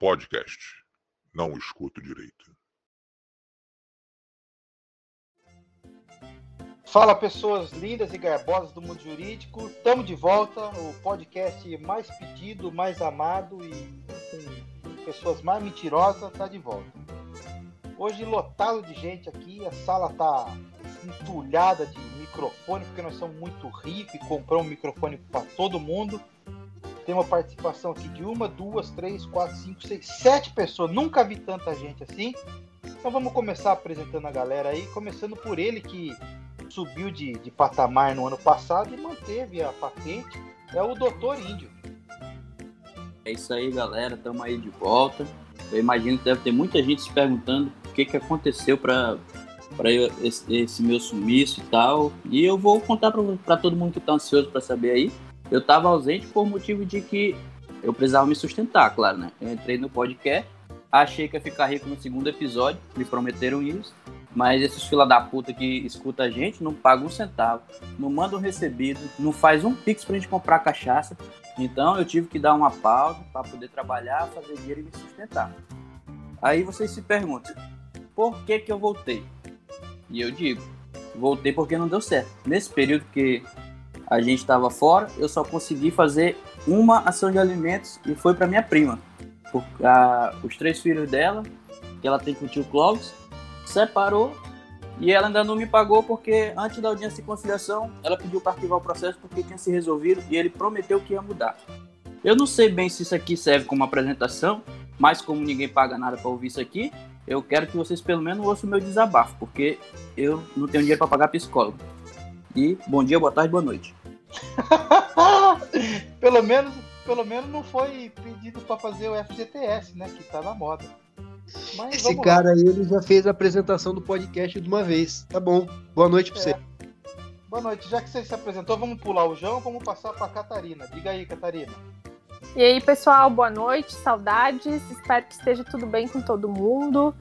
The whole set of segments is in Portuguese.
Podcast. Não escuto direito. Fala pessoas lindas e garbosas do mundo jurídico, estamos de volta, o podcast mais pedido, mais amado e com pessoas mais mentirosas está de volta. Hoje lotado de gente aqui, a sala tá entulhada de microfone porque nós somos muito ricos e compramos um microfone para todo mundo. Tem uma participação aqui de uma, duas, três, quatro, cinco, seis, sete pessoas. Nunca vi tanta gente assim. Então vamos começar apresentando a galera aí, começando por ele que subiu de, de patamar no ano passado e manteve a patente. É o Doutor Índio. É isso aí, galera. Estamos aí de volta. Eu imagino que deve ter muita gente se perguntando o que, que aconteceu para para esse, esse, meu sumiço e tal. E eu vou contar para todo mundo que está ansioso para saber aí. Eu estava ausente por motivo de que eu precisava me sustentar, claro, né? Eu entrei no podcast, achei que ia ficar rico no segundo episódio, me prometeram isso. Mas esses fila da puta que escuta a gente não pagam um centavo, não mandam um recebido, não faz um pix pra gente comprar cachaça. Então eu tive que dar uma pausa para poder trabalhar, fazer dinheiro e me sustentar. Aí vocês se perguntam, por que que eu voltei? E eu digo, voltei porque não deu certo. Nesse período que a gente estava fora, eu só consegui fazer uma ação de alimentos e foi para minha prima. Por, a, os três filhos dela, que ela tem com o tio Clóvis, separou e ela ainda não me pagou porque antes da audiência de conciliação ela pediu para arquivar o processo porque tinha se resolvido e ele prometeu que ia mudar. Eu não sei bem se isso aqui serve como apresentação, mas como ninguém paga nada para ouvir isso aqui, eu quero que vocês pelo menos ouçam o meu desabafo, porque eu não tenho dinheiro para pagar psicólogo. E bom dia, boa tarde, boa noite. pelo menos, pelo menos não foi pedido para fazer o FGTS, né, que tá na moda. Mas Esse cara aí ele já fez a apresentação do podcast de uma vez. Tá bom. Boa noite para é. você. Boa noite. Já que você se apresentou, vamos pular o João, vamos passar para Catarina. Diga aí, Catarina. E aí, pessoal, boa noite, saudades. Espero que esteja tudo bem com todo mundo.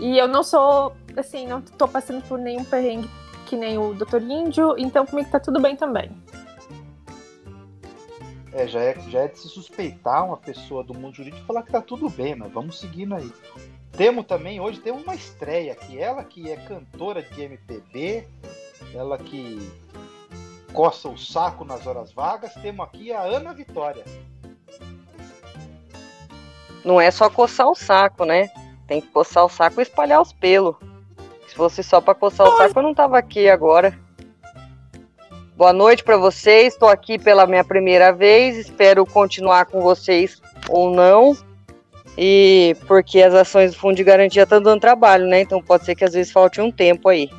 E eu não sou, assim, não tô passando por nenhum perrengue que nem o Dr. Índio, então comigo tá tudo bem também. É, já é, já é de se suspeitar uma pessoa do mundo jurídico falar que tá tudo bem, mas vamos seguindo aí. Temos também, hoje temos uma estreia aqui, ela que é cantora de MPB, ela que coça o saco nas horas vagas, temos aqui a Ana Vitória. Não é só coçar o saco, né? Tem que coçar o saco e espalhar os pelos. Se fosse só para coçar o saco, eu não tava aqui agora. Boa noite para vocês. Estou aqui pela minha primeira vez. Espero continuar com vocês ou não. E porque as ações do Fundo de Garantia estão dando trabalho, né? Então pode ser que às vezes falte um tempo aí.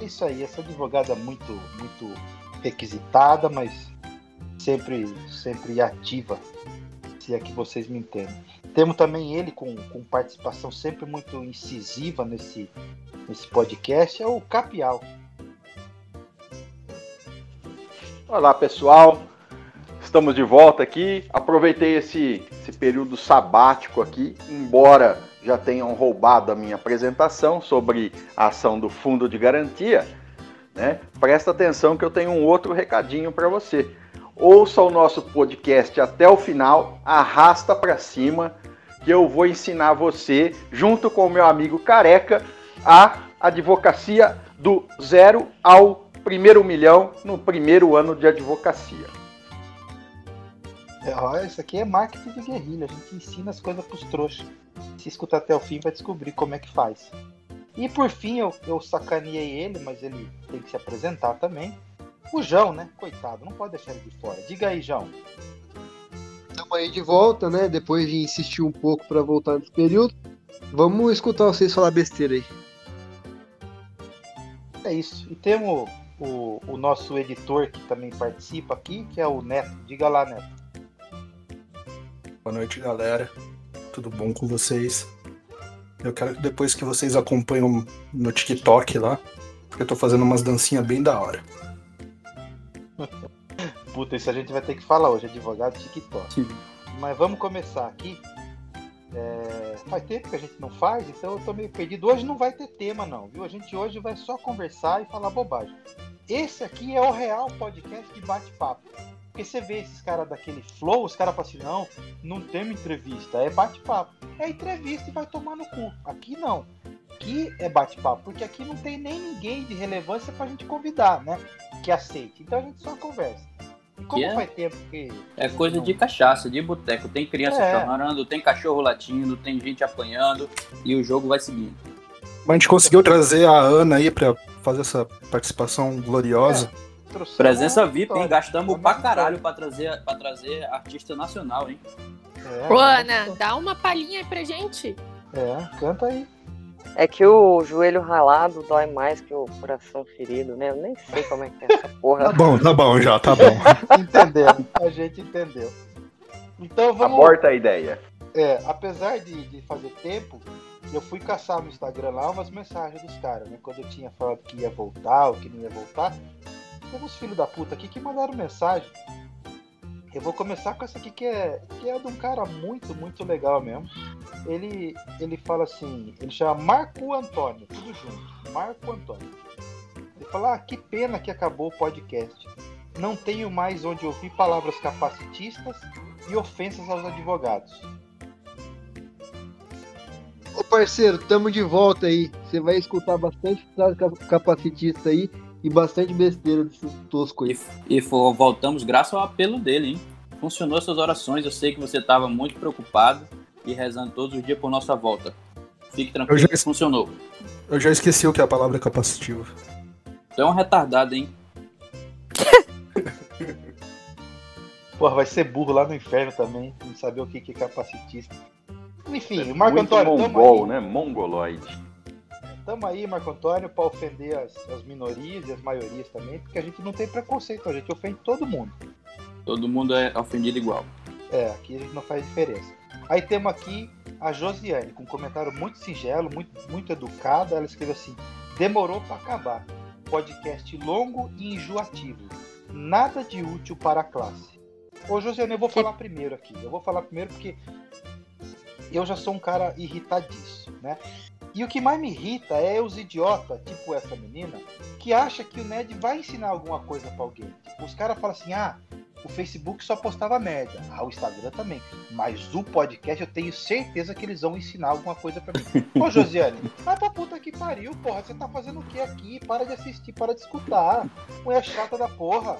Isso aí, essa advogada muito, muito requisitada, mas sempre, sempre ativa se é que vocês me entendem. Temos também ele com, com participação sempre muito incisiva nesse, nesse podcast, é o Capial. Olá pessoal, estamos de volta aqui. Aproveitei esse, esse período sabático aqui, embora já tenham roubado a minha apresentação sobre a ação do Fundo de Garantia. Né? Presta atenção que eu tenho um outro recadinho para você ouça o nosso podcast até o final, arrasta para cima, que eu vou ensinar você, junto com o meu amigo Careca, a advocacia do zero ao primeiro milhão no primeiro ano de advocacia. É, olha, isso aqui é marketing de guerrilha, a gente ensina as coisas para os trouxas. Se escutar até o fim, vai descobrir como é que faz. E por fim, eu, eu sacaneei ele, mas ele tem que se apresentar também. O João, né? Coitado, não pode deixar ele de fora. Diga aí, João. Estamos aí de volta, né? Depois de insistir um pouco para voltar nesse período. Vamos escutar vocês falar besteira aí. É isso. E temos o, o nosso editor que também participa aqui, que é o Neto. Diga lá, Neto. Boa noite, galera. Tudo bom com vocês? Eu quero que depois que vocês acompanham no TikTok lá, porque eu tô fazendo umas dancinhas bem da hora. Puta, isso a gente vai ter que falar hoje, advogado TikTok. Sim. Mas vamos começar aqui. É... Faz tempo que a gente não faz, então eu tô meio perdido. Hoje não vai ter tema, não, viu? A gente hoje vai só conversar e falar bobagem. esse aqui é o real podcast de bate-papo. Porque você vê esses caras daquele flow, os caras falam assim, não, não tem uma entrevista, é bate-papo. É entrevista e vai tomar no cu. Aqui não. Aqui é bate-papo, porque aqui não tem nem ninguém de relevância pra gente convidar, né? Que aceite. Então a gente só conversa. E como Yeah. faz tempo que. É coisa de cachaça, de boteco. Tem criança É. chorando, tem cachorro latindo, tem gente apanhando e o jogo vai seguindo. Mas a gente conseguiu trazer a Ana aí pra fazer essa participação gloriosa. Trouxeram Presença uma VIP, hein? Gastamos Uma pra caralho pra trazer, pra trazer artista nacional, hein? É, Ô, Ana, dá uma palhinha aí pra gente. É, canta aí. É que o joelho ralado dói mais que o coração ferido, né? Eu nem sei como é que é essa Tá porra. bom, tá bom já, tá bom. Entendeu? A gente entendeu. Então vamos. Aborta a ideia. É, apesar de, de fazer tempo, eu fui caçar no Instagram lá umas mensagens dos caras, né? Quando eu tinha falado que ia voltar ou que não ia voltar. Tem uns filhos da puta aqui que mandaram mensagem. Eu vou começar com essa aqui que é, que é de um cara muito, muito legal mesmo. Ele, ele fala assim, ele chama Marco Antônio, tudo junto. Marco Antônio. Ele fala, ah, que pena que acabou o podcast. Não tenho mais onde ouvir palavras capacitistas e ofensas aos advogados. Ô parceiro, tamo de volta aí. Você vai escutar bastante frase cap- capacitista aí e bastante besteira desse tosco aí. E, e voltamos graças ao apelo dele, hein? Funcionou suas orações. Eu sei que você estava muito preocupado e rezando todos os dias por nossa volta. Fique tranquilo, já- que funcionou. Eu já esqueci o que é a palavra capacitiva. Tu é um retardado, hein? Porra, vai ser burro lá no inferno também, não saber o que que é capacitista. Enfim, o Marco Muito Antônio, mongol, né? Mongoloide. Tamo aí, Marco Antônio, pra ofender as, as minorias e as maiorias também, porque a gente não tem preconceito, a gente ofende todo mundo. Todo mundo é ofendido igual. É, aqui a gente não faz diferença. Aí temos aqui a Josiane, com um comentário muito singelo, muito, muito educado. Ela escreveu assim: demorou pra acabar. Podcast longo e enjoativo. Nada de útil para a classe. Ô, Josiane, eu vou falar primeiro aqui. Eu vou falar primeiro porque eu já sou um cara irritadíssimo, né? E o que mais me irrita é os idiotas, tipo essa menina, que acha que o Ned vai ensinar alguma coisa pra alguém. Tipo, os caras falam assim: ah, o Facebook só postava merda. Ah, o Instagram também. Mas o podcast eu tenho certeza que eles vão ensinar alguma coisa pra mim. Ô, Josiane, vai pra puta que pariu, porra. Você tá fazendo o que aqui? Para de assistir, para de escutar. Mulher chata da porra.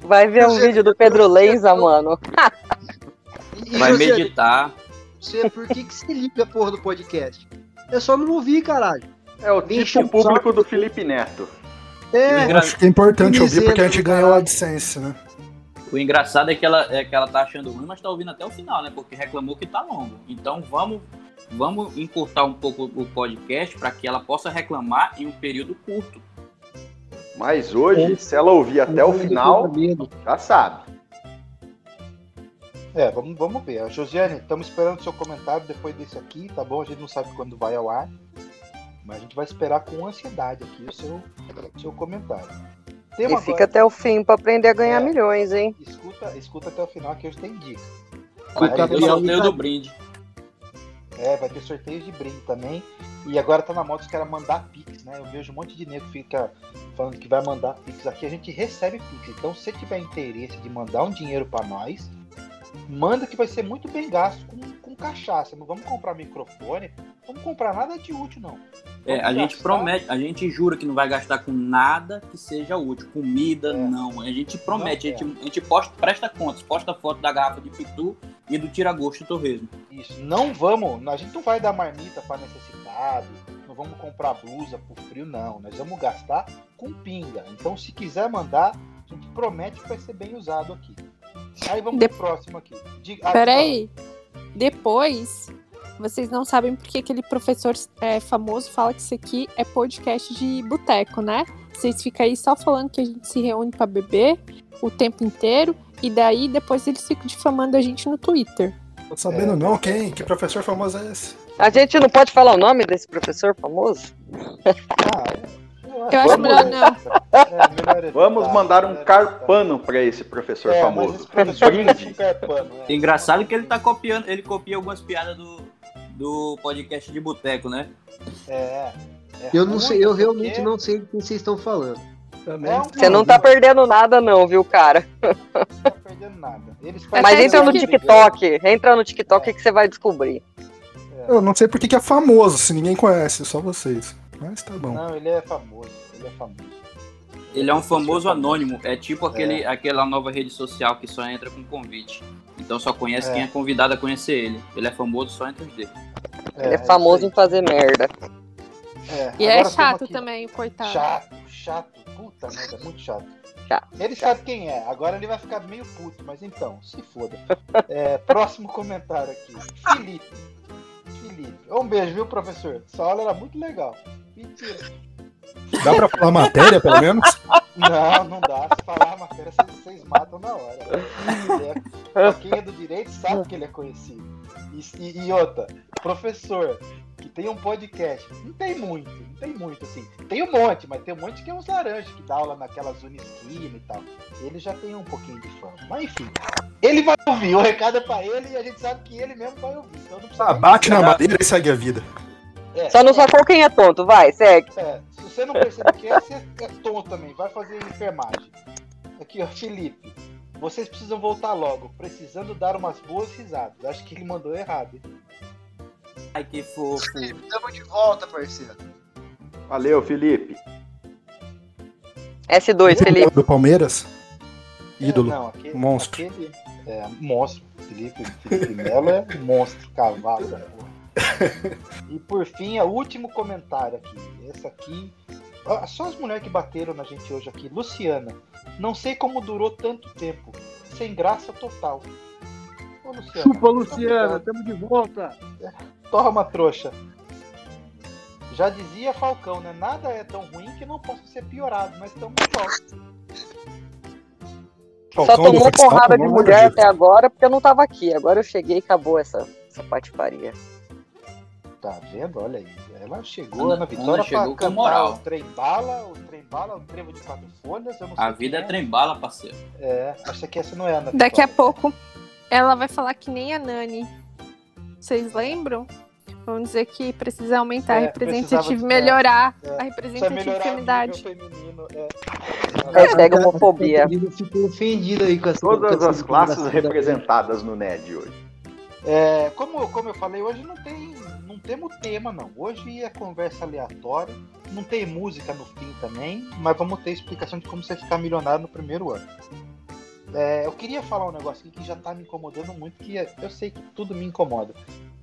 Vai ver um vídeo do Pedro Lenza, mano. Vai meditar. Você, por que, que você liga a porra do podcast? É só não ouvir, caralho. É o Deixa tipo o público do Felipe Neto. É, Eu acho que é importante ouvir porque a gente ganhou a. AdSense, né? O engraçado é que ela, é que ela tá achando ruim, mas tá ouvindo até o final, né? Porque reclamou que tá longo. Então vamos, vamos encurtar um pouco o podcast para que ela possa reclamar em um período curto. Mas hoje, se ela ouvir até o final, Medo. já sabe. É, vamos, vamos ver. Josiane, estamos esperando seu comentário depois desse aqui, tá bom? A gente não sabe quando vai ao ar. Mas a gente vai esperar com ansiedade aqui o seu, o seu comentário. E Tema fica até o fim pra aprender a ganhar É. milhões, hein? Escuta, escuta até o final que hoje tem dica. Vai ter o sorteio do brinde. É, vai ter sorteio de brinde também. E agora tá na moda os caras mandar Pix, né? Eu vejo um monte de nego que fica falando que vai mandar Pix aqui. A gente recebe Pix. Então, se você tiver interesse de mandar um dinheiro pra nós, manda que vai ser muito bem gasto com, com cachaça. Não vamos comprar microfone, não vamos comprar nada de útil, não. É, a Vamos gente gastar- promete, a gente jura que não vai gastar com nada que seja útil. Comida, É. não. A gente promete, Não, a gente, a gente posta, presta contas, posta foto da garrafa de pitu e do tira-gosto torresmo. Isso. Não vamos, a gente não vai dar marmita para necessitado, não vamos comprar blusa por frio, não. Nós vamos gastar com pinga. Então, se quiser mandar, a gente promete que vai ser bem usado aqui. Aí vamos De- pro próximo aqui. Diga, ah, Peraí. Depois, vocês não sabem porque aquele professor é, famoso fala que isso aqui é podcast de boteco, né? Vocês ficam aí só falando que a gente se reúne pra beber o tempo inteiro e daí depois eles ficam difamando a gente no Twitter. Tô sabendo É. não, quem? Que professor famoso é esse? A gente não pode falar o nome desse professor famoso? Ah, é. Eu acho melhor não. É, melhor evitar, Vamos mandar um carpano pra esse professor É, famoso. esse professor Brinde. um carpano, é. Engraçado que ele tá copiando, ele copia algumas piadas do, do podcast de boteco, né? É, é Eu não sei, eu o realmente não sei do que vocês estão falando. Também. É Você não tá perdendo nada, não, viu, cara? Não tá perdendo nada. Eles Mas entra no TikTok. Entra no TikTok que você vai descobrir. Eu não sei por que que é famoso, se ninguém conhece, só vocês. Mas tá bom. Não, ele é famoso. Ele é famoso. Ele é um famoso anônimo. É tipo aquele, aquela nova rede social que só entra com convite. Então só conhece É. quem é convidado a conhecer ele. Ele é famoso só entre os dedos. Ele é famoso em fazer merda. É, E é agora chato tamo aqui. também, coitado. Chato, chato. Puta merda, muito chato. Chato. Ele sabe quem é. Agora ele vai ficar meio puto, mas então, se foda. É, próximo comentário aqui. Felipe. Felipe. Um beijo, viu, professor? Essa aula era muito legal. Mentira. Dá pra falar matéria, pelo menos? Não, não dá. Se falar a matéria, vocês, vocês matam na hora. É, quem é do direito sabe que ele é conhecido. E, e- e outra, professor que tem um podcast, não tem muito, não tem muito, assim. Tem um monte, mas tem um monte que é uns laranjas, que dá aula naquelas Unisquina e tal. Ele já tem um pouquinho de fama. Mas enfim, ele vai ouvir. O recado é pra ele e a gente sabe que ele mesmo vai ouvir. Então não precisa Ah, bate na madeira e segue a vida. É, Só não é. sacou quem é tonto, vai, segue. É, se você não percebe que é, você é tonto também. Vai fazer enfermagem. Aqui, ó, Felipe. Vocês precisam voltar logo, precisando dar umas boas risadas. Acho que ele mandou errado. hein? Ai, que fofo. Tamo de volta, parceiro. Valeu, Felipe. S2, Felipe. Do Palmeiras? Ídolo. É, não, aquele, monstro. Aquele, é, monstro. Felipe, Felipe Melo é monstro, cavalo da porra. E por fim, é o último comentário aqui. Essa aqui. Só as mulheres que bateram na gente hoje aqui. Luciana. Não sei como durou tanto tempo. Sem graça total. Ô, Luciana. Chupa, Luciana, tamo de volta. Toma, trouxa. Já dizia Falcão, né? Nada é tão ruim que não possa ser piorado, mas estamos de volta. Só Falcão tomou porrada de mulher até agora porque eu não tava aqui. Agora eu cheguei e acabou essa, essa patifaria. Tá vendo? Olha aí. Ela chegou Ana- na vitória Ana chegou pra com moral. o trem bala, o trem bala, o trevo de quatro folhas. Eu não sei A vida é quem trem-bala, parceiro. É, acho que essa não é a Ana Daqui a Vitória. pouco ela vai falar que nem a Nani. Vocês lembram? Vamos dizer que precisa aumentar É, a representatividade, melhorar é, a representatividade. feminino. É. Hashtag homofobia. Eu fico ofendido aí com essa Todas as classes representadas no NED hoje. É, como, como eu falei, hoje não tem não temos tema não. Hoje é conversa aleatória, não tem música no fim também, mas vamos ter explicação de como você ficar milionário no primeiro ano. É, eu queria falar um negócio aqui que já tá me incomodando muito, que é- eu sei que tudo me incomoda,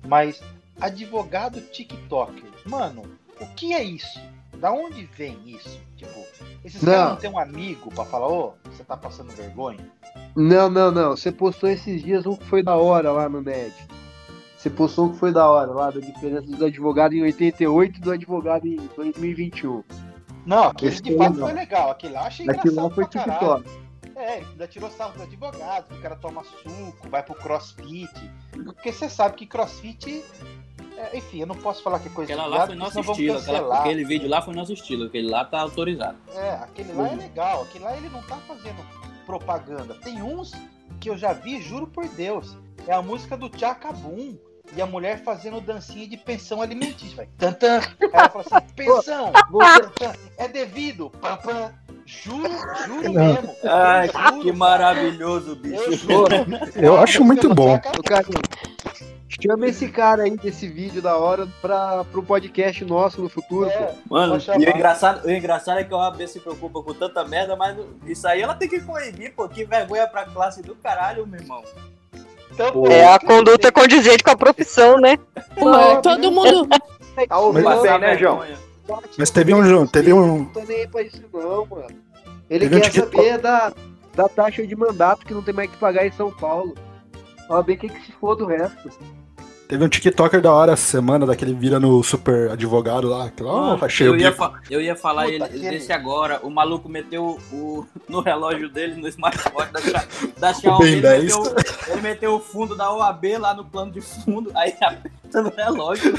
mas advogado TikToker, mano, o que é isso? Da onde vem isso? Tipo, esses Não. caras não tem um amigo pra falar, ô, você tá passando vergonha? Não, não, não. Você postou esses dias um que foi da hora lá no NED. Você postou um que foi da hora lá, da diferença do advogado em 88 e do advogado em 2021. Não, aquele Esse de foi fato legal. foi legal, aquele lá achei engraçado lá foi. TikTok. É, ele ainda tirou sarro do advogado, que o cara toma suco, vai pro crossfit. Porque você sabe que crossfit. é, enfim, eu não posso falar que é coisa Aquela lá foi nosso estilo. Aquela- aquele vídeo lá foi nosso estilo. Aquele lá tá autorizado. É, aquele lá é legal. Aquele lá ele não tá fazendo propaganda. Tem uns que eu já vi, juro por Deus. É a música do Tchacabum. E a mulher fazendo dancinha de pensão alimentícia. Vai, tantã. Ela fala assim: pensão, tantã, é devido. Pam, pam. Juro, juro Não. mesmo. Ai, Eu juro, que maravilhoso, Eu bicho. juro. Eu acho muito bom. Chama esse cara aí desse vídeo da hora pra, pro podcast nosso no futuro. É, Mano, e o engraçado, o engraçado é que a OAB se preocupa com tanta merda, mas isso aí ela tem que coibir, pô. Que vergonha pra classe do caralho, meu irmão. Então, É a conduta condizente com a profissão, né? Mano, todo mundo. Tá ouvindo Mas- bem, né, João? vergonha. Mas teve um. Teve um. Não tô nem aí pra isso não, mano. Ele Teve um quer TikTok. saber da, da taxa de mandato que não tem mais que pagar em São Paulo. Ó, bem que que se for do resto. Teve um TikToker da hora essa semana, daquele vira no super advogado lá. Que, ó, Mano, achei eu, ia eu ia falar Puta, ele, aquele- desse agora. O maluco meteu o, no relógio dele, no smartwatch da, da Xiaomi. Ele 10. meteu, ele meteu o fundo da OAB lá no plano de fundo, aí aperta no relógio.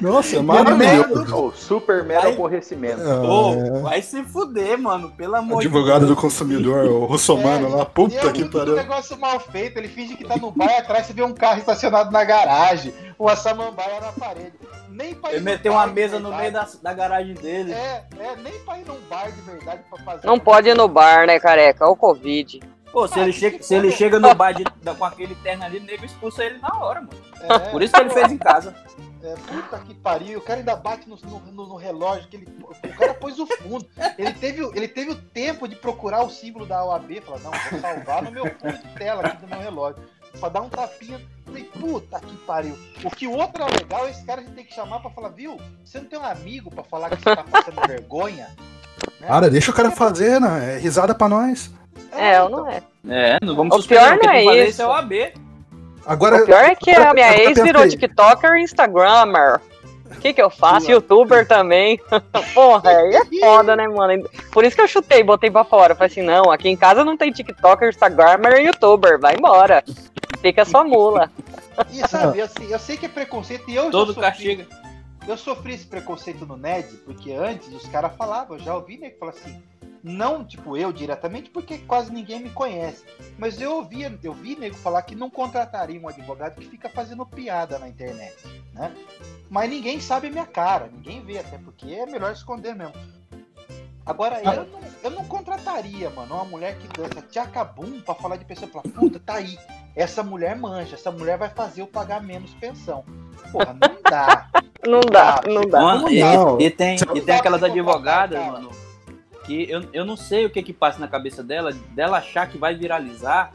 Nossa, é O maravilhoso. super mero Aí- aborrecimento. Ô, É, vai se fuder, mano. Pelo amor advogado de do consumidor, o russomano lá, E é puta que pariu. negócio mal feito. Ele finge que tá no bar atrás você vê um carro estacionado na garagem. uma samambaia na parede. Nem pra ir Ele meteu uma mesa no meio da, da garagem dele. É, é, nem pra ir num bar de verdade pra fazer. Não pode ir no bar, né, careca? Olha o Covid. Pô, se Ah, ele, que chega, se ele chega no bar de- da- com aquele terno ali, o nego expulsa ele na hora, mano. É, Por isso que ele fez em casa. É, puta que pariu, o cara ainda bate no, no- no- relógio, que ele, o cara pôs o fundo. Ele teve, o- ele teve o tempo de procurar o símbolo da OAB, falar, não, vou salvar no meu fundo de tela aqui do meu relógio. Pra dar um tapinha. Falei, puta que pariu. O que o outro é legal, esse cara a gente tem que chamar pra falar, viu? Você não tem um amigo pra falar que você tá passando vergonha? Né? Cara, deixa o cara fazer, né? É risada pra nós. É, ou não é? É, não vamos O pior não é isso. é o AB. Agora. O pior é que a minha ex virou TikToker e Instagrammer. O que que eu faço? Youtuber também. Porra, aí é foda, né, mano? Por isso que eu chutei, botei pra fora. Falei assim, não, aqui em casa não tem TikToker, Instagrammer e Youtuber. Vai embora. Fica só mula. E sabe, eu, sei- eu sei que é preconceito e eu Todo já sofri, castiga. eu sofri esse preconceito no NED, porque antes os caras falavam, eu já ouvi nego falar assim, não tipo eu diretamente, porque quase ninguém me conhece, mas eu ouvia, eu vi nego falar que não contrataria um advogado que fica fazendo piada na internet, né? Mas ninguém sabe a minha cara, ninguém vê, até porque é melhor esconder mesmo. Agora, Ah. eu, não, eu não contrataria, mano, uma mulher que dança tchacabum pra falar de pessoa, falar, puta, tá aí, essa mulher manja, essa mulher vai fazer eu pagar menos pensão. Porra, não dá. Não dá, não dá. Mano, e, não? e tem, Não e dá tem aquelas advogadas, mano, que eu, eu não sei o que que passa na cabeça dela, dela achar que vai viralizar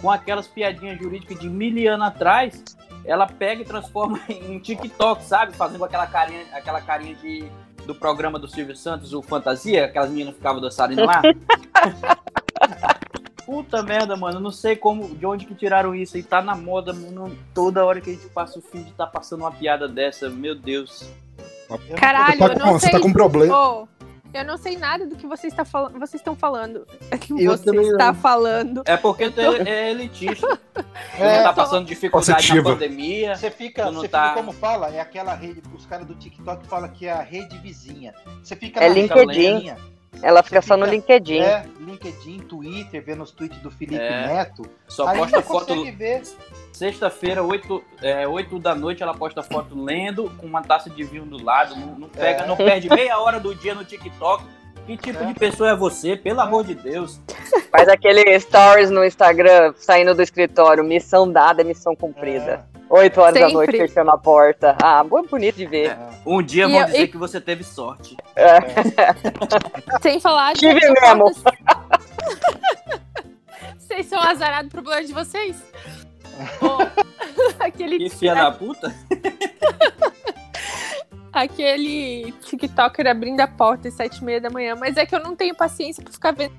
com aquelas piadinhas jurídicas de mil anos atrás, ela pega e transforma em TikTok, sabe? Fazendo aquela carinha, aquela carinha de, do programa do Silvio Santos, o Fantasia, aquelas meninas ficavam dançarem lá. Puta merda, mano, eu não sei como, de onde que tiraram isso aí, tá na moda, mano, toda hora que a gente passa o fim de tá passando uma piada dessa, meu Deus. Eu não- Caralho, Tá eu com- não você sei. tá com problema. Ô, eu não sei nada do que vocês, tá fal... vocês estão falando. Que Eu você está não. falando. É porque tu é é elitista. É, não tá passando dificuldade Positiva. na pandemia. Você fica, você tá- fica como fala, é aquela rede, os caras do TikTok falam que é a rede vizinha. Você fica É na LinkedIn. Ela fica Você só no fica- LinkedIn. É, LinkedIn, Twitter, vendo os tweets do Felipe É. Neto. Só aí posta não foto. Sexta-feira, 8, é, 8 da noite, ela posta foto lendo, com uma taça de vinho do lado. Não, não pega, É. não perde meia hora do dia no TikTok. Que tipo É. de pessoa é você? Pelo amor de Deus. Faz aquele stories no Instagram, saindo do escritório. Missão dada, missão cumprida. É, Oito horas da Sempre. noite, fechando a porta. Ah, bom, bonito de ver. é. Um dia E vão eu- dizer e- que você teve sorte. Sem falar de. Tive mesmo. fotos- Vocês são azarados pro problema de vocês? Ô, aquele, Que filha da puta. aquele TikToker abrindo a porta às sete e meia da manhã. Mas é que eu não tenho paciência pra ficar vendo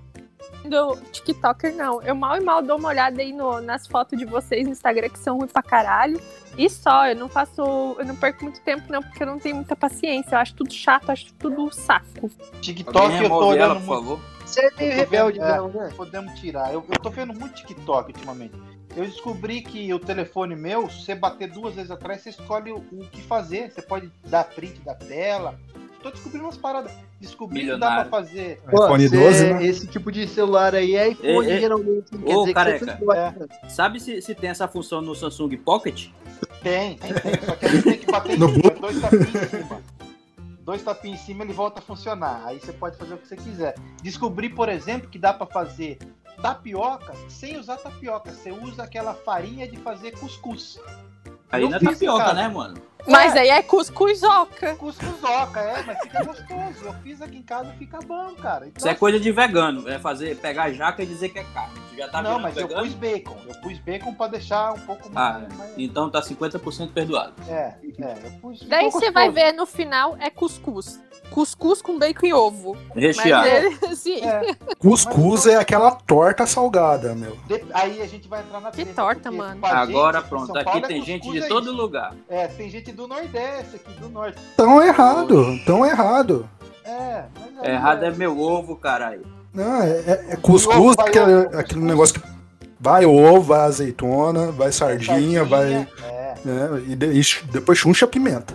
TikToker, não. Eu mal e mal dou uma olhada aí no- nas fotos de vocês no Instagram, que são ruins pra caralho. E só, eu não faço. Eu não perco muito tempo, não, porque eu não tenho muita paciência. Eu acho tudo chato, acho tudo saco. TikTok eu tô ela, olhando por muito. favor. Você é meio rebelde, vendo- é. não, né? Podemos tirar. Eu, eu tô vendo muito TikTok ultimamente. Eu descobri que o telefone meu, se você bater duas vezes atrás, você escolhe o, o que fazer. Você pode dar print da tela. Tô descobrindo umas paradas. Descobri que dá pra fazer. Pô, iPhone cê- 12, né? Esse tipo de celular aí é iPhone, Ei, ei. geralmente. Quer Ô, dizer que careca. você pode- Sabe se, se tem essa função no Samsung Pocket? Tem, tem, tem. Só que a gente tem que bater em No cima. Dois tapinhos em cima. Dois tapinhos em cima ele volta a funcionar. Aí você pode fazer o que você quiser. Descobri, por exemplo, que dá pra fazer tapioca sem usar tapioca. Você usa aquela farinha de fazer cuscuz. Aí não é tapioca, né, mano? Mas aí é cuscuzoca. Cuscuzoca, é, mas fica gostoso. Eu fiz aqui em casa e fica bom, cara. Então, Isso é coisa de vegano. É fazer, pegar a jaca e dizer que é carne. Tu já tá Não, mas eu vegano? pus bacon. Eu pus bacon pra deixar um pouco Ah, mais. mais- então tá 50% perdoado. É, é, eu pus. Daí você vai ver no final é cuscuz. Cuscuz com bacon e ovo. Recheado. Mas ele, sim. É, Cuscuz é aquela torta salgada, meu. de- aí a gente vai entrar na Que treta, torta, mano. gente, Agora em pronto, aqui Paulo, tem é gente de é todo lugar. É, tem gente do Nordeste aqui, do Norte. Tão errado, tão errado. É, mas aí Errado é meu ovo, caralho. Não, é, é- é cuscuz, Vai aquele, ovo. aquele negócio que vai ovo, vai azeitona, vai sardinha, vai. É, né, e, de- e depois chuncha a pimenta.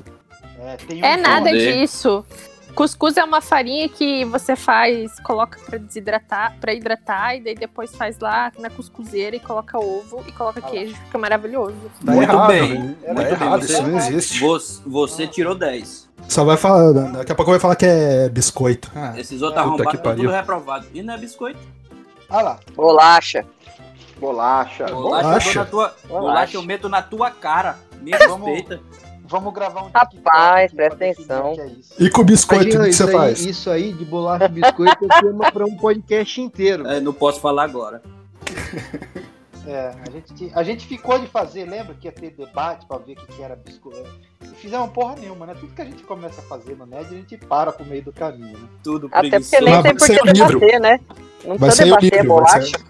é, tem um É nada disso. Cuscuz é uma farinha que você faz, coloca pra desidratar, para hidratar, e daí depois faz lá na cuscuzeira e coloca ovo e coloca queijo, fica maravilhoso. Tá Muito errado, bem. É Tá muito bem, errado, você- isso não existe. Você, você tirou 10. Só vai falar, daqui a pouco vai falar que é biscoito. Ah, Esses outros Puta arrombados estão tudo pariu. reprovados. E não é biscoito. Olha lá. Bolacha. Bolacha. Bolacha, Bolacha? eu tua, Bolacha. bolacha eu meto na tua cara. Me respeita. Vamos gravar um Rapaz, aqui presta definir atenção. é. E com biscoito, o Imagina, que você aí, faz? isso aí de bolacha e biscoito é tema pra um podcast inteiro. É, não posso falar agora. É, a gente, a gente ficou de fazer, lembra que ia ter debate pra ver o que, que era biscoito? E fizemos porra nenhuma, né? Tudo que a gente começa a fazer no NED, a gente para pro meio do caminho, né? Tudo Até porque nem tem vai por que o livro. debater, né? Não Vai precisa debater livro, vai bolacha. sair,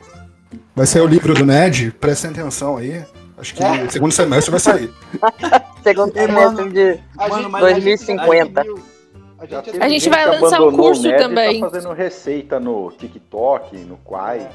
vai sair o livro do Ned, prestem atenção aí. Acho que É. segundo semestre vai sair. Segundo semestre mano. de. A Mano, gente- mas a a gente 2050. A gente, A gente gente vai lançar um abandonou o curso Ned e também. Tá fazendo receita no TikTok, no Quai. É.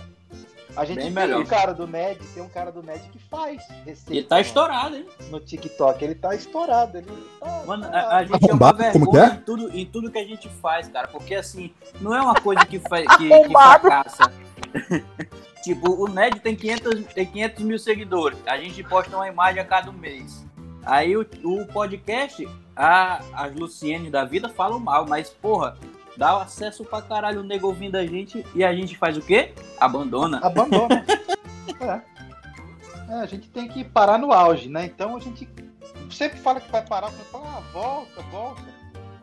a gente Bem tem melhor. um cara do NED, tem um cara do NED que faz receita E tá estourado, hein? no TikTok. Ele tá estourado. Ele tá, Mano, tá- a, a gente é uma Arrombado? Como que vergonha é? em tudo, em tudo que a gente faz, cara. Porque assim, não é uma coisa que, fa que, que fracassa. tipo, o Ned tem 500, tem 500 mil seguidores. A gente posta uma imagem a cada mês. Aí o, o podcast, a, as Luciene da vida falam mal, mas porra, dá acesso pra caralho o nego ouvindo a gente e a gente faz o quê? Abandona. abandona. é. É, a gente tem que parar no auge, né? Então a gente sempre fala que vai parar, mas fala, ah, volta, volta.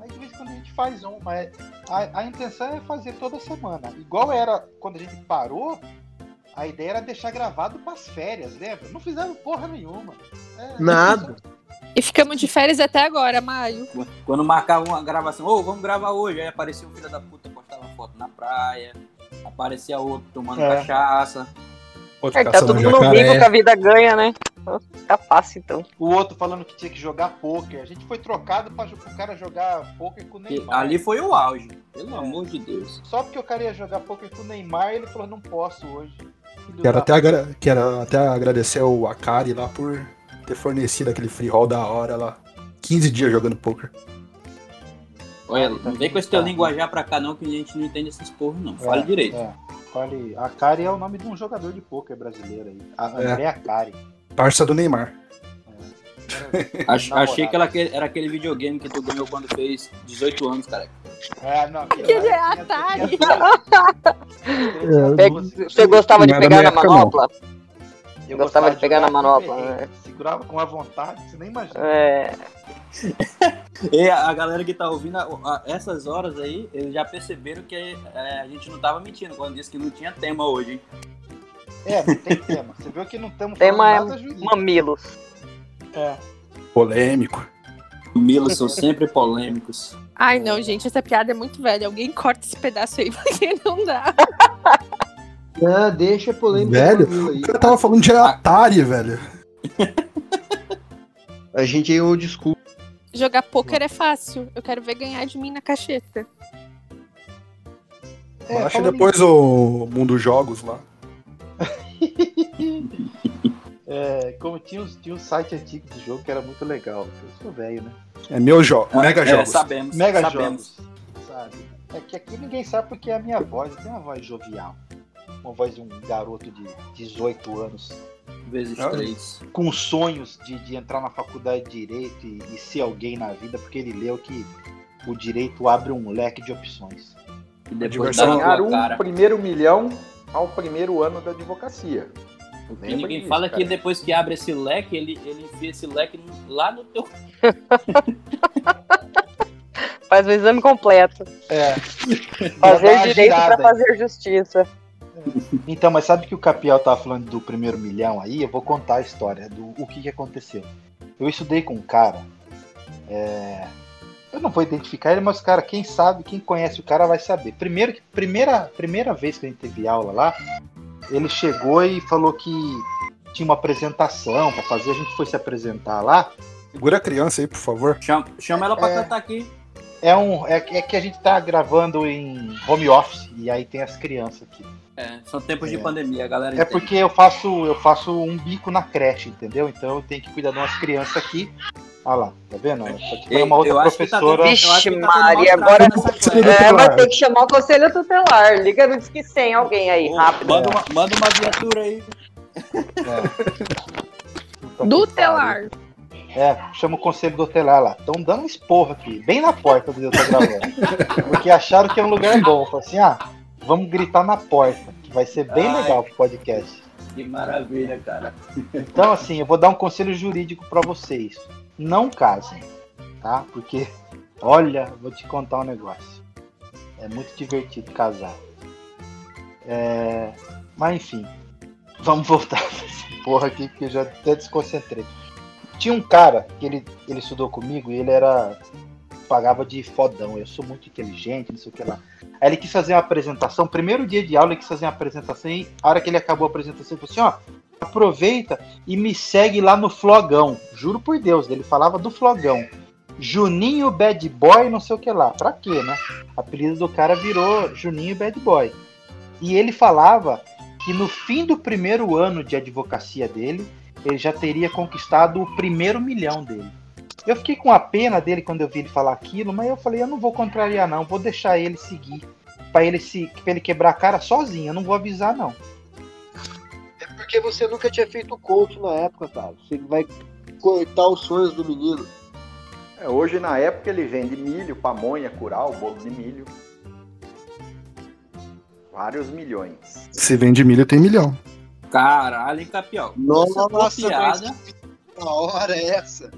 Aí de vez em quando a gente faz um, mas a, a intenção é fazer toda semana. Igual era quando a gente parou, a ideia era deixar gravado pras férias, lembra? Não fizeram porra nenhuma. É, Nada. E ficamos de férias até agora, maio. Quando marcava uma gravação, ô, vamos gravar hoje. Aí aparecia um filho da puta, postava foto na praia. Aparecia outro tomando É. cachaça. Outro É, tá todo mundo jacaré. rico que a vida ganha, né? Fica fácil então. O outro falando que tinha que jogar poker. A gente foi trocado para o cara jogar poker com o Neymar. ali foi o auge. Pelo É. amor de Deus. Só porque o cara ia jogar poker com o Neymar, ele falou, não posso hoje. Filho Quero da até, agra- quero até agradecer ao Akari lá por ter fornecido aquele free roll da hora lá. 15 dias jogando poker. Olha, Ah, tá não vem com esse teu linguajar pra cá não, que a gente não entende essas porra não. Fale É, direito. É. Fale. A Kari é o nome de um jogador de pôquer brasileiro aí. A É. André Akari. Parça do Neymar. Namorado. achei que era aquele, era aquele videogame que tu ganhou quando fez 18 anos, cara. É, não. Que ele é Atari. Você gostava de pegar na manopla? Eu Gostava de pegar jogar na manopla, né? Segurava com a vontade, você nem imagina. É, E a galera que tá ouvindo, a- a- essas horas aí, eles já perceberam que é, a gente não tava mentindo quando disse que não tinha tema hoje, hein? É, não tem tema. Você viu que não estamos Tema é nada jurídico. mamilos. É. Polêmico. Milos são sempre polêmicos. Ai, não, gente, essa piada é muito velha. Alguém corta esse pedaço aí, porque não dá. Ah, deixa a polêmica Velho, aí. O cara tava falando de Atari, velho. A gente é old school. Jogar pôquer é fácil. Eu quero ver ganhar de mim na cacheta. É, Baixa depois o Mundo Jogos lá. É, como tinha, uns- tinha um site antigo de jogo que era muito legal. Eu sou velho, né? É meu jogo, Mega É, Jogos. sabemos. Mega sabemos. jogos. Sabe? É que aqui ninguém sabe porque é a minha voz. Eu tenho uma voz jovial. Uma voz de um garoto de 18 anos. Vezes Ah. três. Com sonhos de, de entrar na faculdade de Direito e, e ser alguém na vida, porque ele leu que o direito abre um leque de opções. E depois Ganhar um cara. primeiro milhão ao primeiro ano da advocacia. O que Lembra ninguém disso, fala é que cara. depois que abre esse leque, ele, ele enfia esse leque lá no teu. Faz o exame completo. É. Fazer uma direito pra girada. fazer justiça. Então, mas sabe que o Capiel tava falando do primeiro milhão aí? Eu vou contar a história do o que, que aconteceu. Eu estudei com um cara. é, Eu não vou identificar ele, mas cara, quem sabe, quem conhece o cara vai saber. Primeiro, que- primeira, primeira vez que a gente teve aula lá, ele chegou e falou que tinha uma apresentação pra fazer. A gente foi se apresentar lá. Segura a criança aí, por favor. Chama, chama ela pra É. cantar aqui. É, um, é, é que a gente tá gravando em home office e aí tem as crianças aqui. É, são tempos de É. pandemia, a galera É entende. porque eu faço, eu faço um bico na creche, entendeu? Então eu tenho que cuidar de umas crianças aqui. Olha lá, tá vendo? Foi Eu- uma outra eu acho que tá professora. tendo- eu Vixe, acho que tá mau agora-. É, vai ter que chamar o conselho tutelar. Liga no Disque 100, alguém aí, Ô, rápido. Manda uma, manda uma viatura aí. Puta que Do pariu. telar. É, chama o conselho tutelar lá. Estão dando um esporro aqui, bem na porta do eu tô gravando. Porque acharam que é um lugar bom. Falaram assim, ah, vamos gritar na porta, que vai ser bem Ai. legal pro podcast. Que maravilha, cara. Então, assim, eu vou dar um conselho jurídico pra vocês. Não casem, tá? Porque, olha, vou te contar um negócio. É muito divertido casar. É... Mas, enfim, vamos voltar pra essa porra aqui, porque eu já até desconcentrei. Tinha um cara que ele, ele estudou comigo e ele era. Pagava de fodão. Eu sou muito inteligente, não sei o que lá. Aí ele quis fazer uma apresentação. Primeiro dia de aula, ele quis fazer uma apresentação. E a hora que ele acabou a apresentação, ele falou assim: ó, aproveita e me segue lá no Flogão. Juro por Deus, ele falava do Flogão. Juninho Bad Boy, não sei o que lá. Pra quê, né? Apelido do cara virou Juninho Bad Boy. E ele falava que no fim do primeiro ano de advocacia dele, ele já teria conquistado o primeiro milhão dele. Eu fiquei com a pena dele quando eu vi ele falar aquilo, mas eu falei, eu não vou contrariar não, vou deixar ele seguir. Pra ele, se, pra ele quebrar a cara sozinho, eu não vou avisar não. É porque você nunca tinha feito coach na época, cara. Você vai cortar os sonhos do menino. É, hoje, na época, ele vende milho, pamonha, curau, bolo de milho. Vários milhões. Se vende milho, tem milhão. Caralho, hein, Capial? Essa tua Nossa, piada, A hora é essa.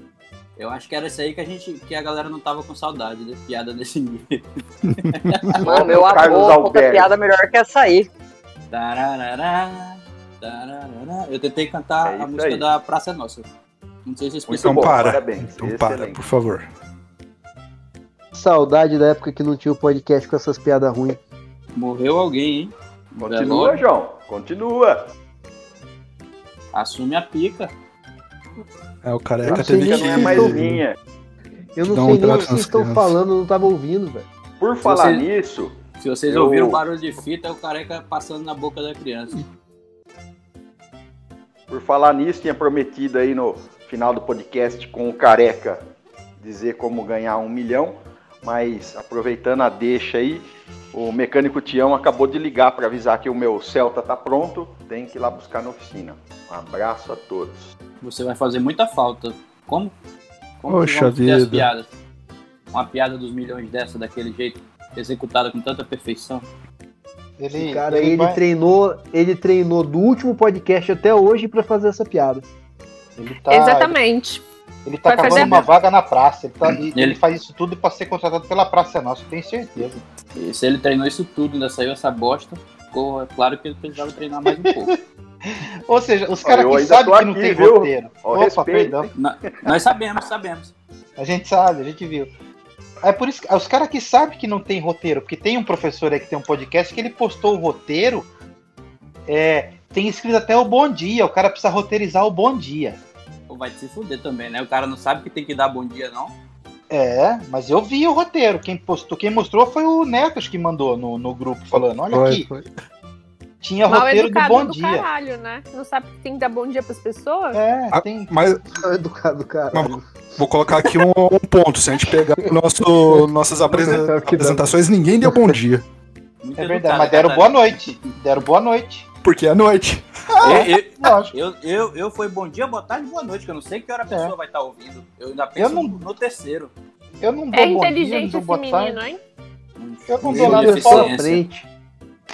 Eu acho que era isso aí que a gente, que a galera não tava com saudade, né? Piada desse nível. Não, meu avô, Alberto. piada melhor que essa aí. Tararará, tararará. Eu tentei cantar É a música aí. da Praça é Nossa. Não sei se vocês Então bom, para. parabéns. Então para, por favor. Saudade da época que não tinha o podcast com essas piadas ruins. Morreu alguém, hein? Continua, Velório. João. Continua. Assume a pica. É, o careca não sei teve nem que. não é mais tô- minha. Eu não Dá um sei nem o que nas estão falando, eu não tava ouvindo, velho. Por falar Você- nisso, Se vocês Eu- ouviram o barulho de fita, é o careca passando na boca da criança. por falar nisso, tinha prometido aí no final do podcast com o Careca dizer como ganhar um milhão, mas aproveitando a deixa aí, o mecânico Tião acabou de ligar para avisar que o meu Celta tá pronto, tem que ir lá buscar na oficina. Um abraço a todos. Você vai fazer muita falta. Como? Como Poxa vida. piadas? Uma piada dos milhões dessa, daquele jeito, executada com tanta perfeição. Ele, Esse cara aí, ele vai- treinou, ele treinou do último podcast até hoje pra fazer essa piada. ele tá, Exatamente. Ele tá Vai cavando uma vaga na praça. Ele, tá- e- ele Ele- faz isso tudo pra ser contratado pela Praça Nossa, tenho certeza. E se ele treinou isso tudo, ainda saiu essa bosta, ficou é claro que ele precisava treinar mais um pouco. Ou seja, os caras que sabem que não aqui, tem viu? roteiro. Ó, Opa, respeito, perdão. Na- nós sabemos, sabemos. A gente sabe, a gente viu. É por isso que os caras que sabem que não tem roteiro, porque tem um professor aí que tem um podcast que ele postou o roteiro, é, tem escrito até o bom dia, o cara precisa roteirizar o bom dia. Vai se fuder também, né? O cara não sabe que tem que dar bom dia, não. É, mas eu vi o roteiro. Quem postou, quem mostrou foi o Netos que mandou no, no grupo falando, olha Foi, aqui, foi. tinha Mal roteiro do bom do dia. caralho, né? Não sabe que tem que dar bom dia pras pessoas? É, Ah, tem. Mas Educado, cara. vou colocar aqui um, um ponto. Se a gente pegar nosso, nossas apresentações, ninguém deu bom dia. Muito É verdade, mas deram cara. boa noite. Deram boa noite. Porque é noite. Eu, eu, Lógico. eu, eu, eu foi bom dia, boa tarde, boa noite, que eu não sei que hora a pessoa vai estar ouvindo. Eu ainda Eu penso não- no terceiro. Eu não dou É bom dia, não inteligente dou esse menino, hein? Eu não dou nada, deficiência. frente.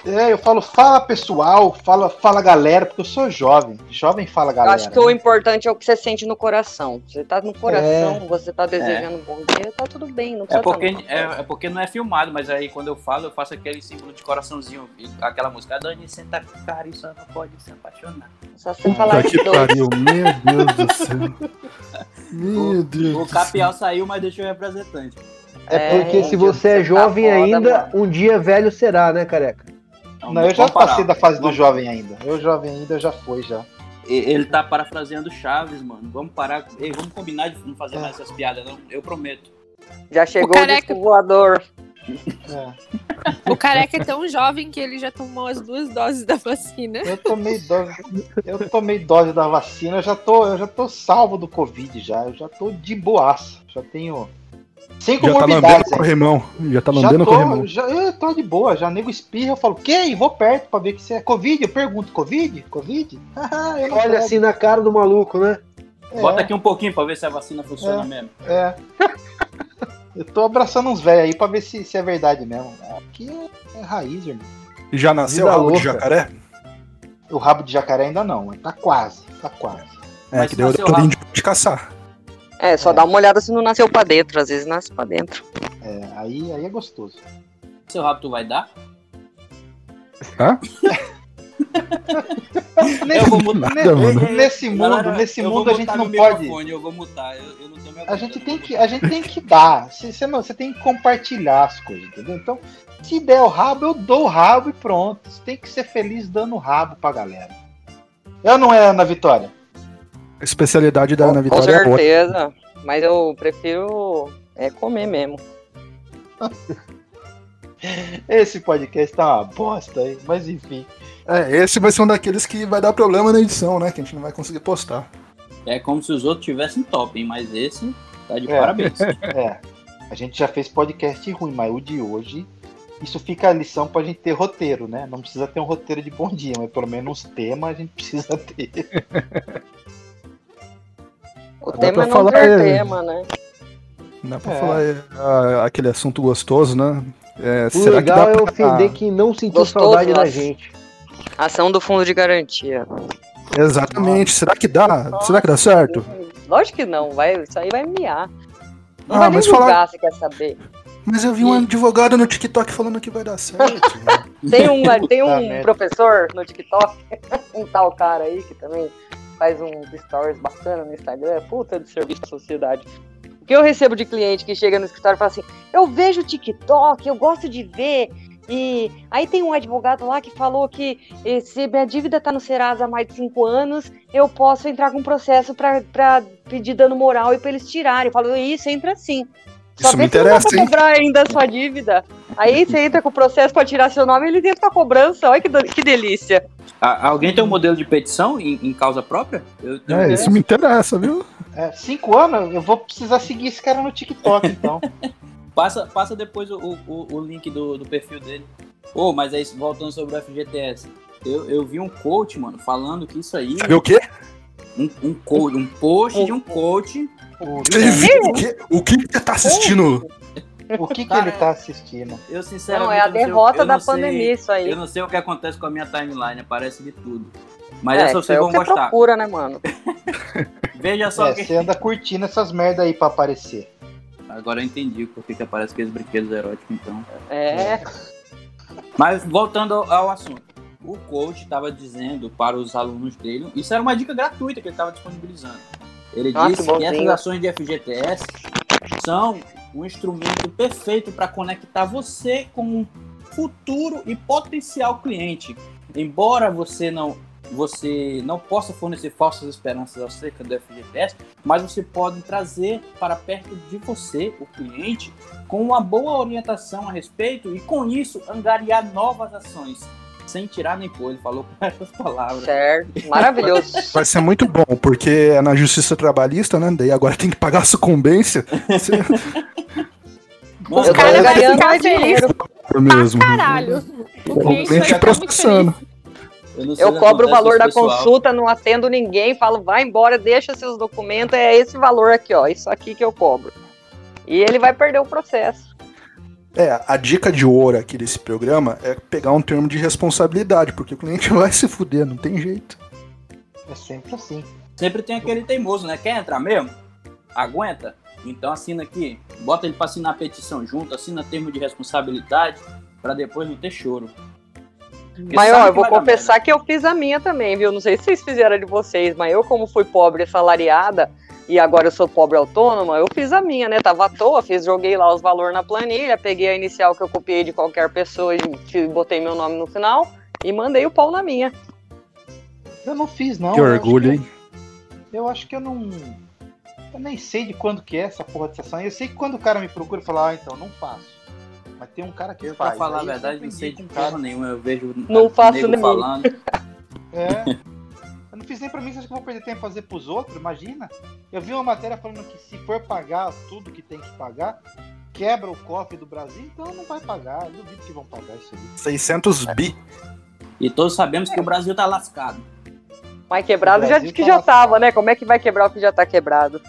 É, eu falo, fala pessoal, fala, fala galera, porque eu sou jovem. Jovem fala Eu galera. acho que o importante é o que você sente no coração. Você tá no coração, É. você tá desejando um bom dia, tá tudo bem. Não É porque, tá é, é porque não é filmado, mas aí quando eu falo, eu faço aquele símbolo de coraçãozinho, e aquela música. A Dani senta com cara e só não pode se apaixonar. Só você falar que dois. pariu, meu Deus do céu. Meu Deus. O do céu. Capial saiu, mas deixou o representante. É porque É, se você é tá jovem foda, ainda, mano. um dia velho será, né, careca? Então, Não, eu já parar. passei da fase do Vamos- jovem ainda. Eu jovem ainda já foi já. Ele tá parafraseando Chaves, mano. Vamos parar. Ei, vamos combinar de não fazer mais essas piadas, não. Eu prometo. Já chegou o, careca- disco voador. É. O careca é tão jovem que ele já tomou as duas doses da vacina. Eu tomei dose, eu tomei dose da vacina, eu já tô, eu já tô salvo do Covid já, eu já tô de boaça, já tenho sem Já tá lambendo comorbidades. o hein? corrimão. Já tá já lambendo o tô, corrimão. já, eu tô de boa, já nego espirra, eu falo, que? Vou perto pra ver que você é Covid, eu pergunto, Covid? Covid? Não Olha pego. assim na cara do maluco, né? É, Bota aqui um pouquinho pra ver se a vacina funciona É. mesmo. É. Eu tô abraçando uns velhos aí pra ver se, se é verdade mesmo. Aqui é, é raiz, irmão. E já nasceu Vida algo de louca. jacaré? O rabo de jacaré ainda não, mas tá quase, tá quase. É, Mas que deu nasceu o rápido. de caçar. É, só É. dá uma olhada se não nasceu pra dentro. Às vezes nasce pra dentro. É, aí, aí é gostoso. Seu rabo tu vai dar? Hã? Nesse, vou mutar. ne- mano. nesse mundo, Galera, nesse mundo a gente não pode. Eu vou mutar, eu, eu não tô me A gente tem que, a gente tem que dar. Você, você não, você tem que compartilhar as coisas, entendeu? Então, se der o rabo, eu dou o rabo e pronto. Você tem que ser feliz dando o rabo pra galera. Eu não é Ana Vitória. Especialidade da Ana Com Vitória é boa. certeza. Mas eu prefiro é comer mesmo. Esse podcast tá uma bosta aí, mas enfim. É, esse vai ser um daqueles que vai dar problema na edição, né? Que a gente não vai conseguir postar. É como se os outros tivessem top, hein? Mas esse tá de É. parabéns. É. A gente já fez podcast ruim, mas o de hoje. Isso fica a lição pra gente ter roteiro, né? Não precisa ter um roteiro de bom dia, mas pelo menos tema a gente precisa ter. O Dá tema é não falar, ter é. tema, né? Dá pra É. falar é, ah, aquele assunto gostoso, né? É, O será que legal dá é pra... ofender quem não sentiu Gostoso, saudade da nossa. gente. Ação do fundo de garantia. Exatamente. Será que dá? Será que dá certo? Lógico que não, vai, isso aí vai miar. Não Ah, vai mas julgar, falar- se quer saber. Mas eu vi um advogado no TikTok falando que vai dar certo. Tem um, tem um professor no TikTok, um tal cara aí que também faz uns stories bacana no Instagram, puta de serviço à sociedade. O que eu recebo de cliente que chega no escritório e fala assim: eu vejo TikTok, eu gosto de ver. E aí tem um advogado lá que falou que eh, se minha dívida tá no Serasa há mais de cinco anos, eu posso entrar com um processo pra pedir dano moral e pra eles tirarem. Eu falo, isso, entra assim. Só Isso me não interessa, pra hein? cobrar ainda a sua dívida. Aí você entra com o processo pra tirar seu nome e ele entra com a cobrança. Olha que, do- que delícia. Ah, alguém tem um modelo de petição em, em causa própria? Eu tenho É, interesse. isso me interessa, viu? É, cinco anos, eu vou precisar seguir esse cara no TikTok, então. Passa, passa depois o, o, o link do, do perfil dele. Ô, mas é isso, voltando sobre o FGTS. Eu, eu vi um coach, mano, falando que isso aí. Viu o quê? Um, um coach, um post de um coach. O, viu o que que você tá assistindo? o que, que Cara, ele tá assistindo? Eu sinceramente. Não, é a eu sei o- derrota eu da não sei- pandemia isso aí. Eu não sei o que acontece com a minha timeline, aparece de tudo. Mas é, essa vocês é vão que você gostar. procura, né, mano? Veja só É, que. você anda curtindo essas merda aí pra aparecer. Agora eu entendi por que que aparece aqueles brinquedos eróticos, então. É. Mas voltando ao, ao assunto. O coach estava dizendo para os alunos dele, isso era uma dica gratuita que ele estava disponibilizando. Ele Ah, disse que que, essas ações de FGTS são um instrumento perfeito para conectar você com um futuro e potencial cliente. Embora você não você não possa fornecer falsas esperanças acerca do FGTS, mas você pode trazer para perto de você, o cliente, com uma boa orientação a respeito e com isso angariar novas ações, sem tirar nem pôr. Ele falou com essas palavras. Certo. Maravilhoso. Vai ser muito bom, porque é na justiça trabalhista, né? Daí agora tem que pagar a sucumbência. Você- Os caras vão ficar mais felizes mesmo. caralho. O cliente ficar muito processando. Eu, Eu cobro o valor da pessoal. consulta, não atendo ninguém, falo, vai embora, deixa seus documentos, é esse valor aqui, ó. Isso aqui que eu cobro. E ele vai perder o processo. É, a dica de ouro aqui desse programa é pegar um termo de responsabilidade, porque o cliente vai se fuder, não tem jeito. É sempre assim. Sempre tem aquele teimoso, né? Quer entrar mesmo? Aguenta? Então assina aqui, bota ele para assinar a petição junto, assina termo de responsabilidade, para depois não ter choro. Porque Mas ó, eu vou confessar que eu fiz a minha também, viu? Não sei se vocês fizeram a de vocês, mas eu, como fui pobre assalariada e agora eu sou pobre autônoma, eu fiz a minha, né? Tava à toa, fiz, joguei lá os valores na planilha, peguei a inicial que eu copiei de qualquer pessoa e botei meu nome no final e mandei o pau na minha. Eu não fiz, não. que eu orgulho, hein? Eu acho que eu não. Eu nem sei de quando que é essa porra de sessão. Eu sei que quando o cara me procura e fala, ah, então, não faço. Mas tem um cara que Eu, pra faz. falar a verdade, não sei de um cara. porra nenhuma. Eu vejo Não faço nem. falando. É. Eu não fiz nem pra mim, você acha que eu vou perder tempo fazer pros outros? Imagina. Eu vi uma matéria falando que se for pagar tudo que tem que pagar, quebra o cofre do Brasil, então não vai pagar. Eu duvido que vão pagar isso aí. 600 bi. E todos sabemos que o Brasil tá lascado. Mas quebrado já disse que tá já lascado. tava, né? Como é que vai quebrar o que já tá quebrado?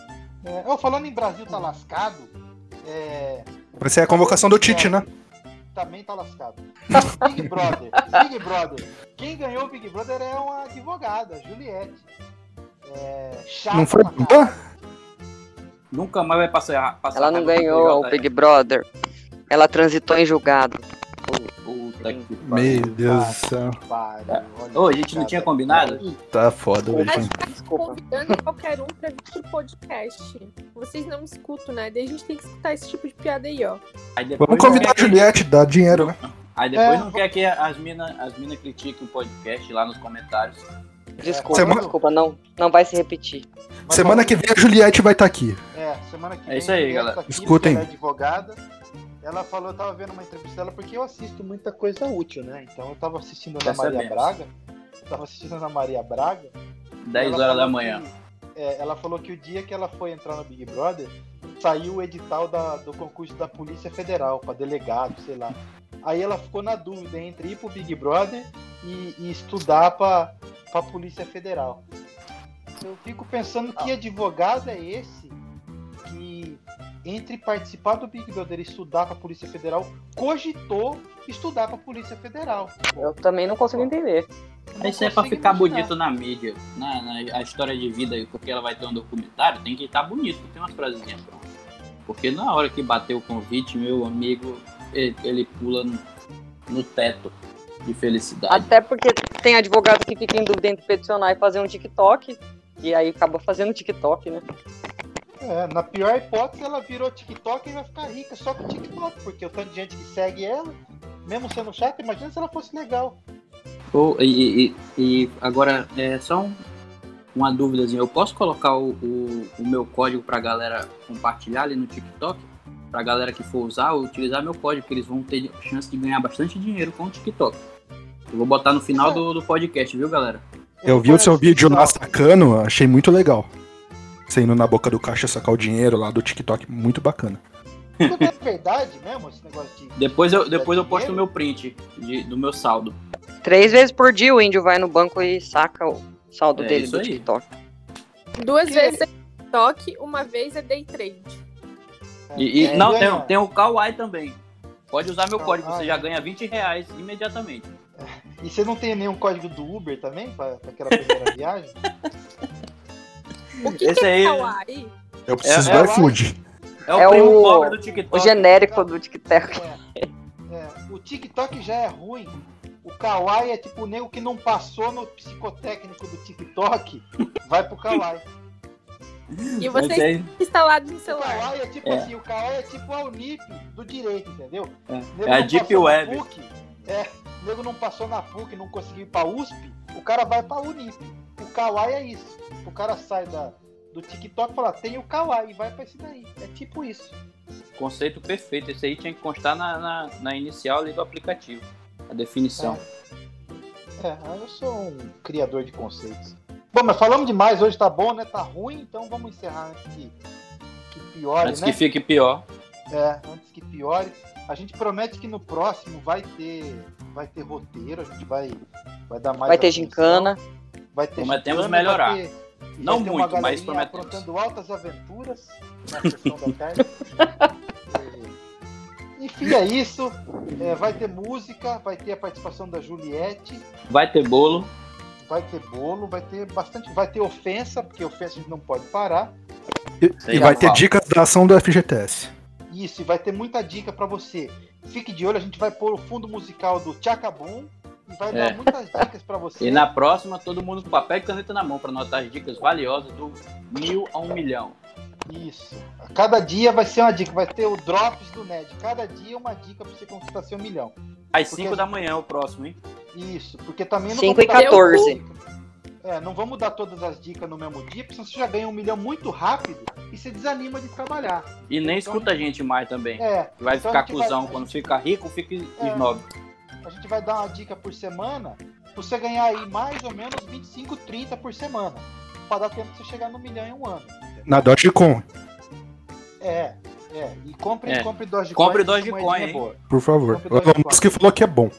É, oh, falando em Brasil tá lascado, é, Vai ser a convocação do Tite, né? Também tá lascado. Big Brother, Big Brother. Quem ganhou o Big Brother é uma advogada, Juliette. É, chata Não foi. Nunca mais vai passar. passar Ela não ganhou o. Big Brother. Ela transitou em julgado. Puta que meu pariu. Deus do céu. Olha Ô, a gente não tinha combinado? Tá foda hoje. A gente tá convidando qualquer um pra vir pro podcast. Vocês não me escutam, né? Daí a gente tem que escutar esse tipo de piada aí, ó. Aí Vamos convidar a Juliette, dá dinheiro, né? Aí depois É. não quer que as minas as mina critiquem o podcast lá nos comentários. Desculpa, Semana- desculpa, não, não vai se repetir. Mas, Semana que vem a Juliette vai estar aqui. É, semana que É vem. isso aí, Juliette galera. tá aqui, Escutem. é advogada. Ela falou, eu tava vendo uma entrevista dela porque eu assisto muita coisa útil, né? Então eu tava assistindo Ana Maria sabemos. Braga. Tava assistindo Ana Maria Braga. 10 Ela horas da manhã. que- é, ela falou que o dia que ela foi entrar no Big Brother, saiu o edital da- do concurso da Polícia Federal para delegado, sei lá. Aí ela ficou na dúvida entre ir pro Big Brother e, e estudar para a Polícia Federal. Eu fico pensando que advogado é esse entre participar do Big Brother e estudar para a Polícia Federal, cogitou estudar para a Polícia Federal. Eu também não consigo entender. Não Isso é pra consigo ficar imaginar. bonito na mídia, na, na- a história de vida, porque ela vai ter um documentário, tem que estar bonito, tem umas frasezinhas prontas. Porque na hora que bateu o convite, meu amigo, ele, ele pula no, no teto de felicidade. Até porque tem advogado que fica em dúvida entre peticionar e fazer um TikTok. E aí acaba fazendo TikTok, né? É, na pior hipótese, ela virou TikTok e vai ficar rica só com TikTok, porque o tanto de gente que segue ela, mesmo sendo chata, imagina se ela fosse legal. Ô, e, e- e agora, é só um- uma dúvidazinha. Eu posso colocar o, o, o meu código pra galera compartilhar ali no TikTok? Pra galera que for usar, utilizar meu código, que eles vão ter chance de ganhar bastante dinheiro com o TikTok. Eu vou botar no final do, do podcast, viu, galera? Eu vi o seu vídeo lá sacando, achei muito legal. Você indo na boca do caixa sacar o dinheiro lá do TikTok, muito bacana. Tudo é verdade mesmo, esse negócio de. Depois eu, depois eu posto o meu print de- do meu saldo. Três vezes por dia o índio vai no banco e saca o saldo É dele do aí. TikTok. Duas Que- vezes é TikTok, uma vez é day trade. E, e- É, não, ganha. tem, tem o Kawaii também. Pode usar meu código, você Kawaii. já ganha 20 reais imediatamente. E você não tem nenhum código do Uber também, pra, pra aquela primeira viagem? O que, Esse que é aí- Kawaii? Eu preciso É- do é iFood. É o É primo o- pobre do O TikTok. genérico do TikTok. É, é, o TikTok já é ruim. O Kawaii é tipo o nego que não passou no psicotécnico do TikTok, vai pro Kawaii. E vocês é- instalados no O celular. Kawaii é tipo É. assim, o Kawaii é tipo a Unip do direito, entendeu? É. É a Deep Web. É, o nego não passou na PUC, não conseguiu ir pra USP, o cara vai pra Unip. O Kawaii é isso. O cara sai da, do TikTok e fala, tem o Kawaii, e vai pra esse daí. É tipo isso. Conceito perfeito. Esse aí tinha que constar na, na, na inicial ali do aplicativo. A definição. É, eu sou um criador de conceitos. Bom, mas falamos demais, hoje tá bom, né? Tá ruim, então vamos encerrar antes que, que piore, Antes né? que fique pior. É, antes que piore. A gente promete que no próximo vai ter, vai ter roteiro, a gente vai, vai dar mais Vai ter atenção, gincana. Vai ter Prometemos gincana, melhorar. vai ter- Não vai muito, mas prometemos. aprontando altas aventuras na sessão da tarde. E, Enfim, é isso. É, vai ter música, vai ter a participação da Juliette, Vai ter bolo. vai ter bolo, vai ter bastante. Vai ter ofensa, porque ofensa a gente não pode parar. E, e vai ter dicas da ação do FGTS. Isso, e vai ter muita dica pra você. Fique de olho, a gente vai pôr o fundo musical do Tchacabum e vai É. dar muitas dicas pra você. E na próxima, todo mundo com papel e caneta na mão para anotar as dicas valiosas do mil a um milhão. Isso. Cada dia vai ser uma dica, vai ter o Drops do Ned. Cada dia uma dica pra você conquistar seu milhão. Às Porque 5 da manhã, o próximo, hein? Isso, porque também não Cinco e vamos dar 14. dica. É, não vamos dar todas as dicas no mesmo dia, porque senão você já ganha um milhão muito rápido e você desanima de trabalhar. E nem Então, escuta a gente mais também. É, Vai então ficar vai- cuzão. a Quando fica rico, fica É. snob. a gente vai dar uma dica por semana pra você ganhar aí mais ou menos 25, 30 por semana. Pra dar tempo de você chegar no milhão em um ano. Na Dogecoin, É, é. E compre, É. compre Dogecoin. Compre Dogecoin, hein? por favor. O. Musk falou que é bom.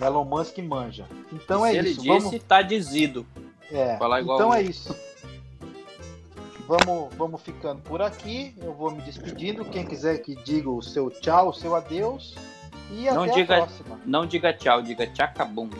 Elon Musk manja. Então Se é ele isso. disse, Vamos, tá dizido. é. falar igual Então é isso. Vamos, vamos ficando por aqui. Eu vou me despedindo. Quem quiser que diga o seu tchau, o seu adeus. E Não até diga- a próxima. Não diga tchau, diga tchacabum.